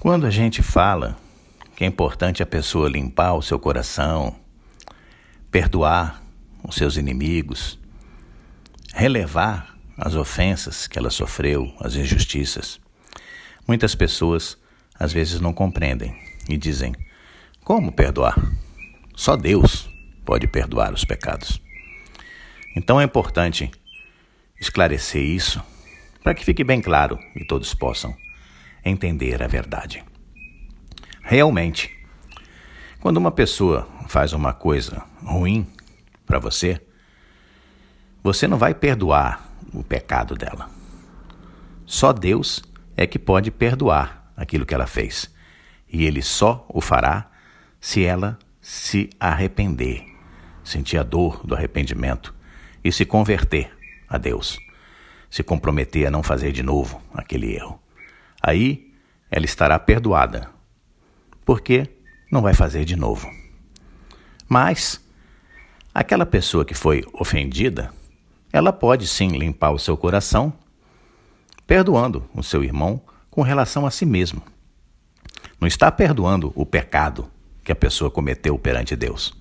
Quando a gente fala que é importante a pessoa limpar o seu coração, perdoar os seus inimigos, relevar as ofensas que ela sofreu, as injustiças, muitas pessoas às vezes não compreendem e dizem: como perdoar? Só Deus pode perdoar os pecados. Então é importante esclarecer isso para que fique bem claro e todos possam entender a verdade. Realmente, quando uma pessoa faz uma coisa ruim para você, você não vai perdoar o pecado dela. Só Deus é que pode perdoar aquilo que ela fez. E Ele só o fará se ela se arrepender, sentir a dor do arrependimento e se converter a Deus, se comprometer a não fazer de novo aquele erro. Aí ela estará perdoada, porque não vai fazer de novo. Mas aquela pessoa que foi ofendida, ela pode sim limpar o seu coração, perdoando o seu irmão com relação a si mesmo. Não está perdoando o pecado que a pessoa cometeu perante Deus,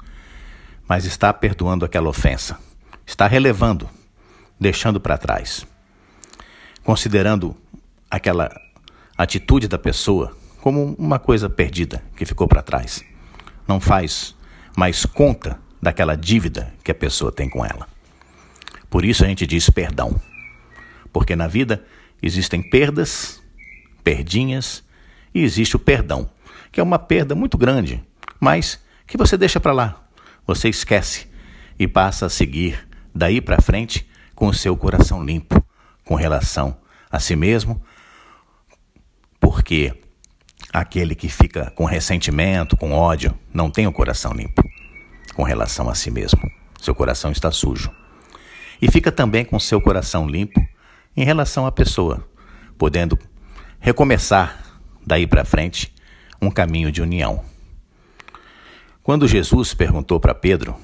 mas está perdoando aquela ofensa, está relevando, deixando para trás, considerando aquela atitude da pessoa como uma coisa perdida que ficou para trás. Não faz mais conta daquela dívida que a pessoa tem com ela. Por isso a gente diz perdão. Porque na vida existem perdas, perdinhas e existe o perdão, que é uma perda muito grande, mas que você deixa para lá. Você esquece e passa a seguir daí para frente com o seu coração limpo com relação a si mesmo, porque aquele que fica com ressentimento, com ódio, não tem o coração limpo com relação a si mesmo. Seu coração está sujo. E fica também com seu coração limpo em relação à pessoa, podendo recomeçar daí para frente um caminho de união. Quando Jesus perguntou para Pedro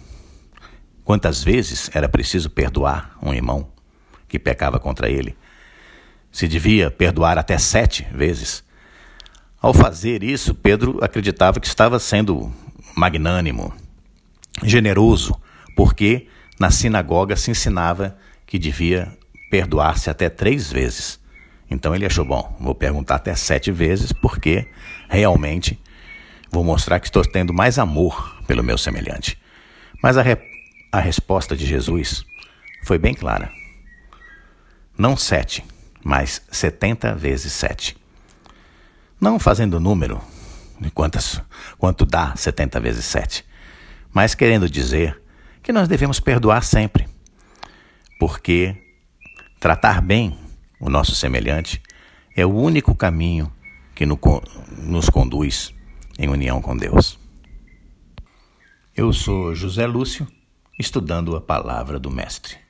quantas vezes era preciso perdoar um irmão que pecava contra ele, se devia perdoar até sete vezes. Ao fazer isso, Pedro acreditava que estava sendo magnânimo, generoso, porque na sinagoga se ensinava que devia perdoar-se até três vezes. Então ele achou, bom, vou perguntar até sete vezes, porque realmente vou mostrar que estou tendo mais amor pelo meu semelhante. Mas a, re... a resposta de Jesus foi bem clara. Não sete, mais 70 vezes 7. Não fazendo o número de quantas, quanto dá 70 vezes 7, mas querendo dizer que nós devemos perdoar sempre, porque tratar bem o nosso semelhante é o único caminho que nos conduz em união com Deus. Eu sou José Lúcio, estudando a palavra do Mestre.